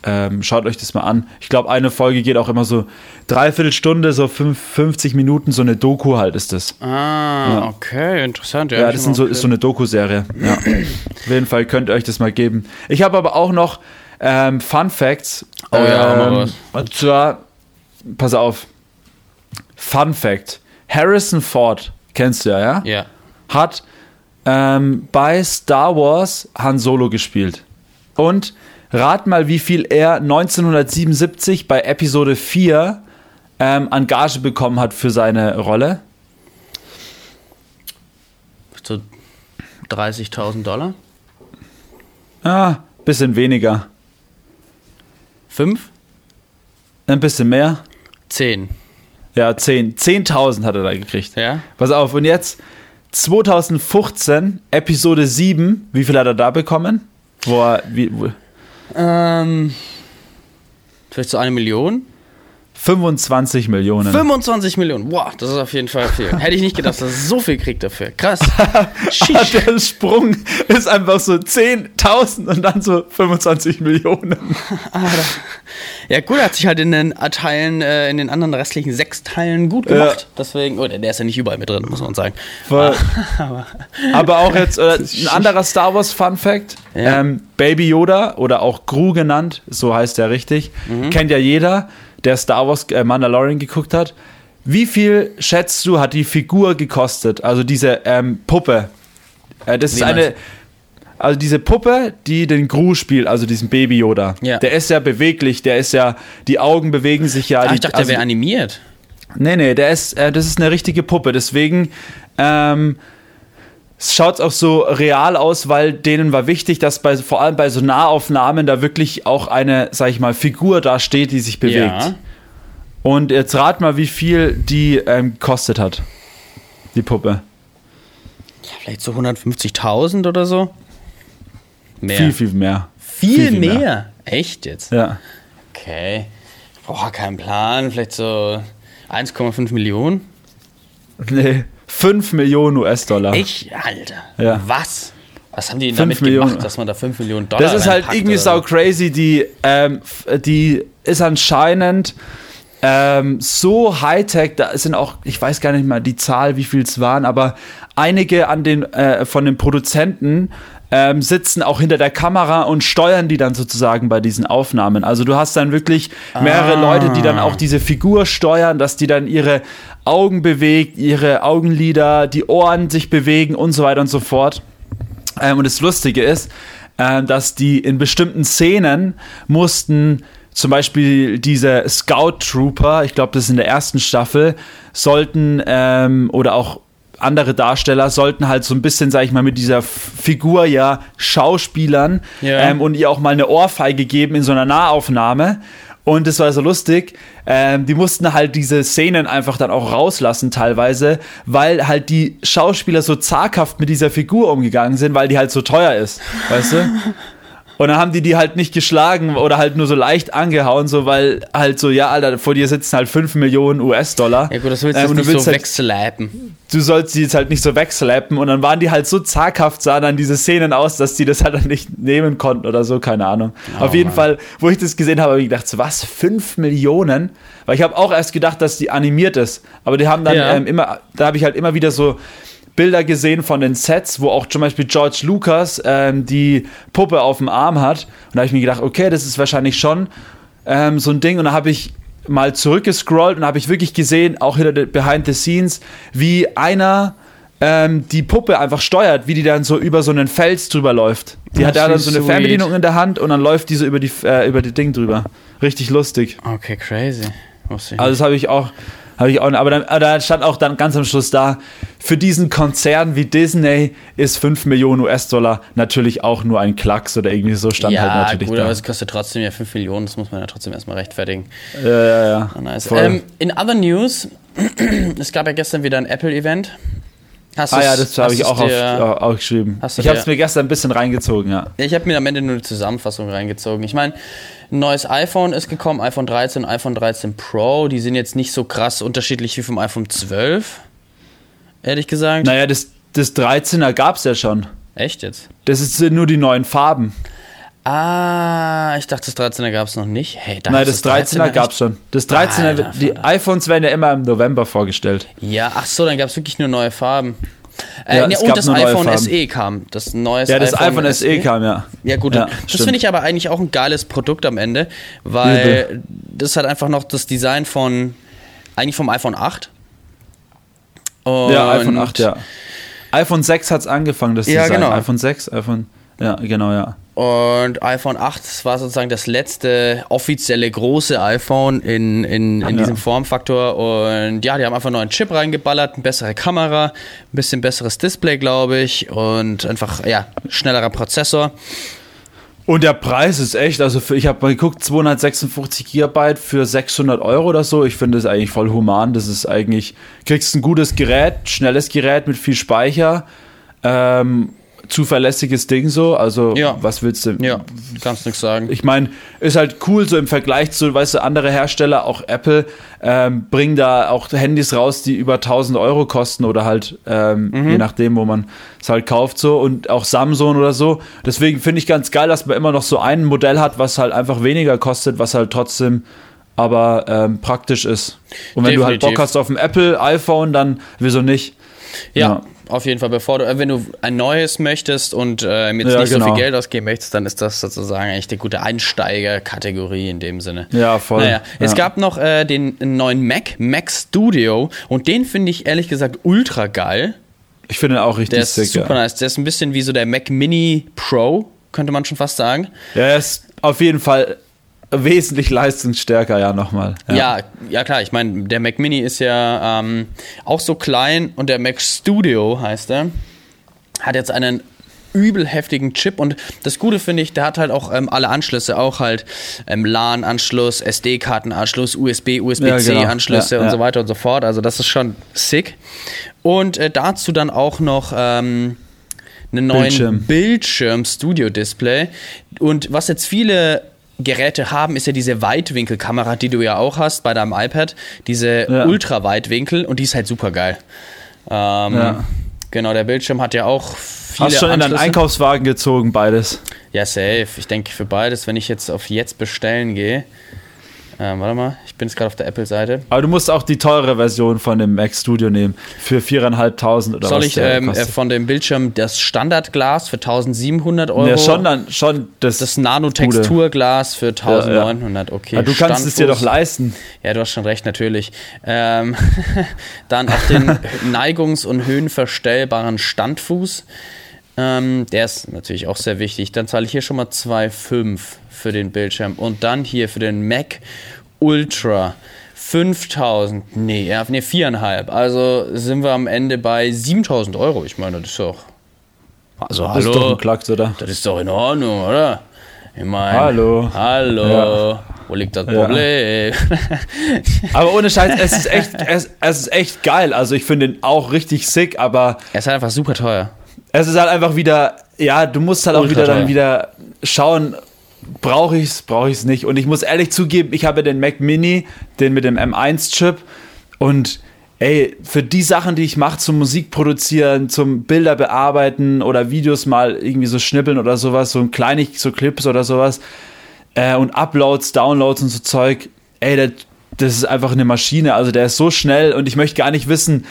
Ähm, schaut euch das mal an. Ich glaube, eine Folge geht auch immer so dreiviertel Stunde, so fünf, 50 Minuten, so eine Doku halt ist das. Ah, okay, interessant. Ja, Ja, das mal so, ist so eine Doku-Serie. Ja. Auf jeden Fall könnt ihr euch das mal geben. Ich habe aber auch noch ähm, Fun Facts. Oh ja, ähm. Und zwar, pass auf. Fun Fact. Harrison Ford, kennst du ja, ja? Ja. Hat ähm, bei Star Wars Han Solo gespielt. Und rat mal, wie viel er 1977 bei Episode 4 ähm, an Gage bekommen hat für seine Rolle. So 30.000 Dollar? Ah, bisschen weniger. Fünf? Ein bisschen mehr. Zehn. Ja, 10. 10.000 hat er da gekriegt. Ja? Pass auf, und jetzt 2015, Episode 7. Wie viel hat er da bekommen? Wo er, wie, wo, Ähm, vielleicht so eine Million? 25 Millionen. 25 Millionen. Wow, das ist auf jeden Fall viel. Hätte ich nicht gedacht, dass er so viel kriegt dafür. Krass. Der Sprung ist einfach so 10.000 und dann so 25 Millionen. Ja gut, er hat sich halt in den Teilen, äh, in den anderen restlichen sechs Teilen gut gemacht. Deswegen, oh, der der ist ja nicht überall mit drin, muss man sagen. Voll. Aber auch jetzt äh, ein anderer Star Wars Fun Fact. Ja. Ähm, Baby Yoda oder auch Gru genannt, so heißt er richtig, Mhm. kennt ja jeder, der Star Wars äh, Mandalorian geguckt hat. Wie viel schätzt du, hat die Figur gekostet? Also diese ähm, Puppe. Äh, das Wie ist eine. Also diese Puppe, die den Gru spielt, also diesen Baby Yoda, Ja. der ist ja beweglich, der ist ja, die Augen bewegen sich ja. Ah, die, ich dachte, also, der wäre animiert. Nee, nee, der ist, äh, das ist eine richtige Puppe. Deswegen ähm, schaut es auch so real aus, weil denen war wichtig, dass bei, vor allem bei so Nahaufnahmen da wirklich auch eine, sag ich mal, Figur da steht, die sich bewegt. Ja. Und jetzt rat mal, wie viel die ähm, gekostet hat. Die Puppe. Vielleicht so 150.000 oder so? Mehr. Viel, viel mehr. Viel, viel, mehr? mehr? Echt jetzt? Ja. Okay. Brauche keinen Plan. Vielleicht so 1,5 Millionen? Nee, 5 Millionen US-Dollar. Echt? Alter. Ja. Was? Was haben die denn damit Millionen. gemacht, dass man da 5 Millionen Dollar Das ist halt irgendwie so crazy. Die, ähm, die ist anscheinend ähm, so Hightech, da sind auch, ich weiß gar nicht mal die Zahl, wie viel es waren, aber einige an den, äh, von den Produzenten ähm, sitzen auch hinter der Kamera und steuern die dann sozusagen bei diesen Aufnahmen. Also du hast dann wirklich mehrere ah. Leute, die dann auch diese Figur steuern, dass die dann ihre Augen bewegt, ihre Augenlider, die Ohren sich bewegen und so weiter und so fort. Ähm, und das Lustige ist, äh, dass die in bestimmten Szenen mussten zum Beispiel diese Scout Trooper, ich glaube, das ist in der ersten Staffel, sollten ähm, oder auch andere Darsteller sollten halt so ein bisschen, sag ich mal, mit dieser Figur ja Schauspielern ja. Ähm, und ihr auch mal eine Ohrfeige geben in so einer Nahaufnahme. Und das war so lustig. Ähm, die mussten halt diese Szenen einfach dann auch rauslassen teilweise, weil halt die Schauspieler so zaghaft mit dieser Figur umgegangen sind, weil die halt so teuer ist. Weißt du? Und dann haben die die halt nicht geschlagen oder halt nur so leicht angehauen, so weil halt so, ja, Alter, vor dir sitzen halt 5 Millionen US-Dollar. Ja gut, das willst du ähm, nicht willst so halt, wegslappen. Du sollst sie jetzt halt nicht so wegslappen und dann waren die halt so zaghaft, sahen dann diese Szenen aus, dass die das halt dann nicht nehmen konnten oder so, keine Ahnung. Oh, Auf jeden Mann. Fall, wo ich das gesehen habe, habe ich gedacht, so, was, 5 Millionen? Weil ich habe auch erst gedacht, dass die animiert ist. Aber die haben dann ja. ähm, immer, da habe ich halt immer wieder so Bilder gesehen von den Sets, wo auch zum Beispiel George Lucas ähm, die Puppe auf dem Arm hat. Und da habe ich mir gedacht, okay, das ist wahrscheinlich schon ähm, so ein Ding. Und da habe ich mal zurückgescrollt und habe ich wirklich gesehen, auch hinter den Behind the Scenes, wie einer ähm, die Puppe einfach steuert, wie die dann so über so einen Fels drüber läuft. Die Ach, hat da dann so eine sweet. Fernbedienung in der Hand und dann läuft die so über die, äh, über die Ding drüber. Richtig lustig. Okay, crazy. Also das habe ich auch habe ich auch, aber, dann, aber da stand auch dann ganz am Schluss da, für diesen Konzern wie Disney ist 5 Millionen US-Dollar natürlich auch nur ein Klacks oder irgendwie so stand ja, halt natürlich gut, da. aber es kostet trotzdem ja 5 Millionen, das muss man ja trotzdem erstmal rechtfertigen. Ja, ja, ja. Oh, nice. Ähm, in other news, es gab ja gestern wieder ein Apple-Event. Hast ah ja, das habe ich auch dir, aufgeschrieben. Ich habe es mir gestern ein bisschen reingezogen, ja. Ich habe mir am Ende nur eine Zusammenfassung reingezogen. Ich meine, ein neues iPhone ist gekommen, iPhone 13, iPhone 13 Pro. Die sind jetzt nicht so krass unterschiedlich wie vom iPhone 12. Ehrlich gesagt. Naja, das, das 13er gab es ja schon. Echt jetzt? Das sind nur die neuen Farben. Ah, ich dachte, das 13er gab es noch nicht. Hey, da Nein, das, das 13er, 13er gab es schon. Das 13er, Alter, die iPhones werden ja immer im November vorgestellt. Ja, ach so, dann gab es wirklich nur neue Farben. Äh, ja, nee, und das iPhone SE kam. Das neues Ja, das iPhone, iPhone SE, SE kam, ja. Ja, gut. Ja, das finde ich aber eigentlich auch ein geiles Produkt am Ende, weil das hat einfach noch das Design von, eigentlich vom iPhone 8. Und ja, iPhone 8, ja. iPhone 6 hat es angefangen, das ja, Design. Genau. iPhone 6, iPhone, ja, genau, ja. Und iPhone 8 war sozusagen das letzte offizielle große iPhone in, in, in ja. diesem Formfaktor. Und ja, die haben einfach einen neuen Chip reingeballert, eine bessere Kamera, ein bisschen besseres Display, glaube ich. Und einfach, ja, schnellerer Prozessor. Und der Preis ist echt, also für, ich habe mal geguckt, 256 Gigabyte für 600 Euro oder so. Ich finde das eigentlich voll human. Das ist eigentlich, kriegst ein gutes Gerät, schnelles Gerät mit viel Speicher. Ähm, zuverlässiges Ding so. Also, ja. was willst du? Ja, kannst nichts sagen. Ich meine, ist halt cool so im Vergleich zu, weißt du, andere Hersteller, auch Apple, ähm, bringen da auch Handys raus, die über 1000 Euro kosten oder halt, ähm, mhm. je nachdem, wo man es halt kauft so und auch Samsung oder so. Deswegen finde ich ganz geil, dass man immer noch so ein Modell hat, was halt einfach weniger kostet, was halt trotzdem aber ähm, praktisch ist. Und wenn Definitiv. du halt Bock hast auf ein Apple iPhone, dann wieso nicht? ja. ja auf jeden Fall, bevor du, äh, wenn du ein neues möchtest und äh, jetzt ja, nicht genau. so viel genau. Geld ausgeben möchtest, dann ist das sozusagen eigentlich die gute Einsteigerkategorie in dem Sinne. Ja, voll. Naja, es ja. gab noch äh, den neuen Mac, Mac Studio, und den finde ich ehrlich gesagt ultra geil. Ich finde ihn auch richtig Der ist sick, super ja. nice. Der ist ein bisschen wie so der Mac Mini Pro, könnte man schon fast sagen. Ja, er ist auf jeden Fall wesentlich leistungsstärker, ja, nochmal. Ja. ja, ja, klar. Ich meine, der Mac Mini ist ja ähm, auch so klein und der Mac Studio heißt er. Hat jetzt einen übel heftigen Chip und das Gute finde ich, der hat halt auch ähm, alle Anschlüsse, auch halt ähm, LAN-Anschluss, SD-Kartenanschluss, USB, USB-C-Anschlüsse Ja, ja, und so weiter und so fort. Also das ist schon sick. Und äh, dazu dann auch noch ähm, einen neuen Bildschirm. Bildschirm-Studio-Display. Und was jetzt viele Geräte haben, ist ja diese Weitwinkelkamera, die du ja auch hast bei deinem iPad. Diese Ja. Ultraweitwinkel und die ist halt super geil. Ähm, Ja. Genau, der Bildschirm hat ja auch viele Hast schon in deinen. Einkaufswagen gezogen, beides. Ja, safe. Ich denke für beides, wenn ich jetzt auf jetzt bestellen gehe. Ähm, warte mal, ich bin jetzt gerade auf der Apple-Seite. Aber du musst auch die teure Version von dem Mac Studio nehmen. Für 4.500 oder Soll was ich ähm, äh, von dem Bildschirm das Standardglas für 1700 Euro? Ja, schon, dann, schon das, das Nanotexturglas für 1900, okay. Ja, du kannst es dir Standfuß. doch leisten. Ja, du hast schon recht, natürlich. Ähm, dann auch den neigungs- und höhenverstellbaren Standfuß. Ähm, der ist natürlich auch sehr wichtig. Dann zahle ich hier schon mal 2,5 für den Bildschirm. Und dann hier für den Mac Ultra 5000. Nee, ja, nee 4,5. Also sind wir am Ende bei 7000 Euro. Ich meine, das ist doch. Also, Das hallo. ist doch ein Klacks, oder? Das ist doch in Ordnung, oder? Ich meine, Hallo. Hallo. Ja. Wo liegt das Ja. Problem? Aber ohne Scheiß, es ist echt, es, es ist echt geil. Also ich finde ihn auch richtig sick, aber er ist halt einfach super teuer. Es ist halt einfach wieder, ja, du musst halt auch Ultra wieder dann teuer. wieder schauen, brauche ich es, brauche ich es nicht. Und ich muss ehrlich zugeben, ich habe den Mac Mini, den mit dem M1-Chip und ey, für die Sachen, die ich mache, zum Musik produzieren, zum Bilder bearbeiten oder Videos mal irgendwie so schnippeln oder sowas, so ein kleinig, so Clips oder sowas äh, und Uploads, Downloads und so Zeug, ey, das, das ist einfach eine Maschine. Also der ist so schnell und ich möchte gar nicht wissen,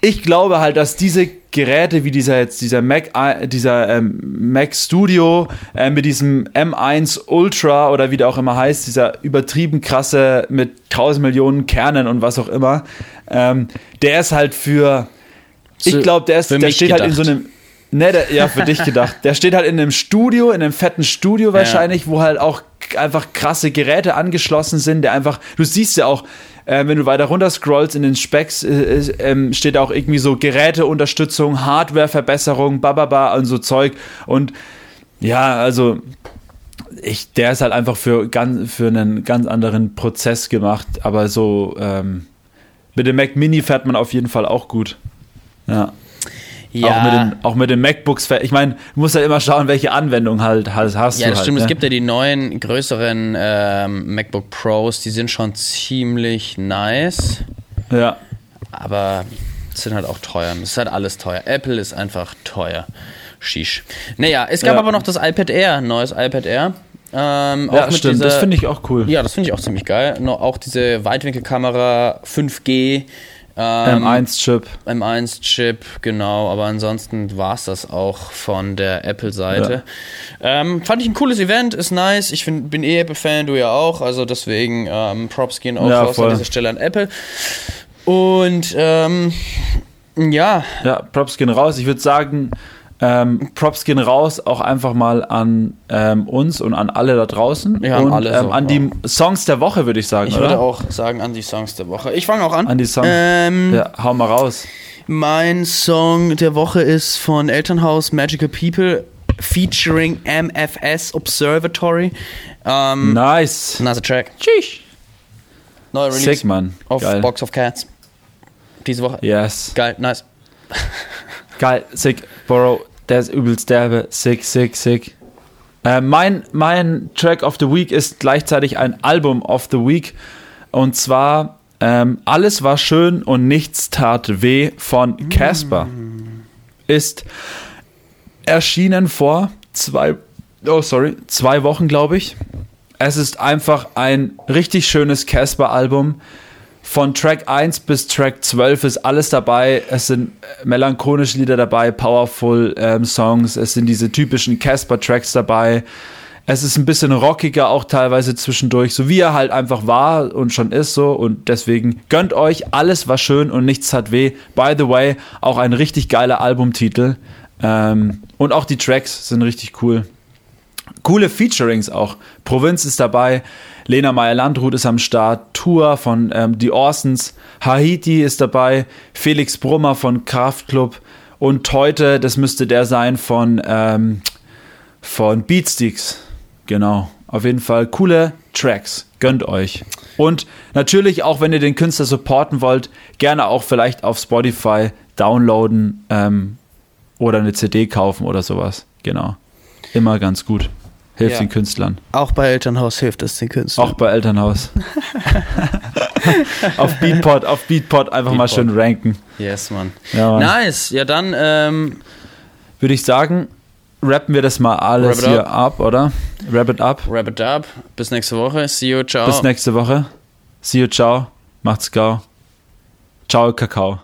ich glaube halt, dass diese Geräte wie dieser jetzt dieser Mac äh, dieser ähm, Mac Studio äh, mit diesem M1 Ultra oder wie der auch immer heißt, dieser übertrieben krasse mit 1000 Millionen Kernen und was auch immer, ähm, der ist halt für ich glaube, der ist der steht halt in so gedacht. einem Ne, der, ja, für dich gedacht. Der steht halt in einem Studio, in einem fetten Studio wahrscheinlich, wo halt auch einfach krasse Geräte angeschlossen sind, der einfach, du siehst ja auch, äh, wenn du weiter runter scrollst in den Specs, äh, äh, ähm, steht auch irgendwie so Geräteunterstützung, Hardwareverbesserung, bababa und so Zeug. Und ja, also ich, der ist halt einfach für, ganz, für einen ganz anderen Prozess gemacht, aber so ähm, mit dem Mac Mini fährt man auf jeden Fall auch gut. Ja. Ja, Auch, mit den, auch mit den MacBooks. Ich meine, du musst halt immer schauen, welche Anwendung halt hast, hast ja du das halt. stimmt. ne? Es gibt ja die neuen, größeren ähm, MacBook Pros, die sind schon ziemlich nice, ja. aber sind halt auch teuer. Es ist halt alles teuer. Apple ist einfach teuer. Shish. Naja, es gab Ja. aber noch das iPad Air, ein neues iPad Air. Ähm, ja, stimmt. das finde ich auch cool. Ja, das finde ich auch ziemlich geil. Auch diese Weitwinkelkamera, 5G. Ähm, M1-Chip. M1-Chip, genau, aber ansonsten war es das auch von der Apple-Seite. Ähm, fand ich ein cooles Event, ist nice. Ich find, bin eh Apple-Fan, du ja auch, also deswegen ähm, Props gehen auch Ja, raus voll. an dieser Stelle an Apple. Und ähm, ja, Ja, Props gehen raus. Ich würde sagen, ähm, Props gehen raus auch einfach mal an ähm, uns und an alle da draußen. Ja, an und alle ähm, so, an die Songs der Woche, würde ich sagen, ich oder? würde auch sagen an die Songs der Woche. Ich fange auch an. An die Songs. Ähm, ja, hau mal raus. Mein Song der Woche ist von Elternhaus Magical People featuring MFS Observatory. Ähm, Nice. Nice Track. Tschüss. Neuer Release Sick, Mann. auf Geil. Box of Cats. Diese Woche. Yes. Geil, nice. Geil, sick, Bro, der ist übelst derbe, sick, sick, sick. Äh, mein, mein Track of the Week ist gleichzeitig ein Album of the Week und zwar ähm, Alles war schön und nichts tat weh von Casper. Ist erschienen vor zwei, oh sorry, zwei Wochen, glaube ich. Es ist einfach ein richtig schönes Casper-Album. Von Track 1 bis Track 12 ist alles dabei. Es sind äh, melancholische Lieder dabei, powerful ähm, Songs. Es sind diese typischen Casper-Tracks dabei. Es ist ein bisschen rockiger auch teilweise zwischendurch, so wie er halt einfach war und schon ist so. Und deswegen gönnt euch, alles war schön und nichts hat weh. By the way, auch ein richtig geiler Albumtitel. Ähm, und auch die Tracks sind richtig cool. Coole Featurings auch. Provinz ist dabei, Lena Meyer-Landrut ist am Start, Tour von ähm, The Orsons, Haiti ist dabei, Felix Brummer von Kraftklub Und heute, das müsste der sein von, ähm, von Beatsticks. Genau. Auf jeden Fall coole Tracks. Gönnt euch. Und natürlich auch, wenn ihr den Künstler supporten wollt, gerne auch vielleicht auf Spotify downloaden ähm, oder eine CD kaufen oder sowas. Genau. Immer ganz gut. Hilft Ja. den Künstlern. Auch bei Elternhaus hilft es den Künstlern. Auch bei Elternhaus. auf Beatport, auf Beatport einfach mal Beatport. schön ranken. Yes, Mann. Ja, Mann. Nice. Ja, dann, ähm, Würde ich sagen, rappen wir das mal alles Wrap it hier ab, oder? Wrap it up. wrap it up. Bis nächste Woche. See you. Ciao. Bis nächste Woche. See you, ciao. Macht's gau. Ciao, Kakao.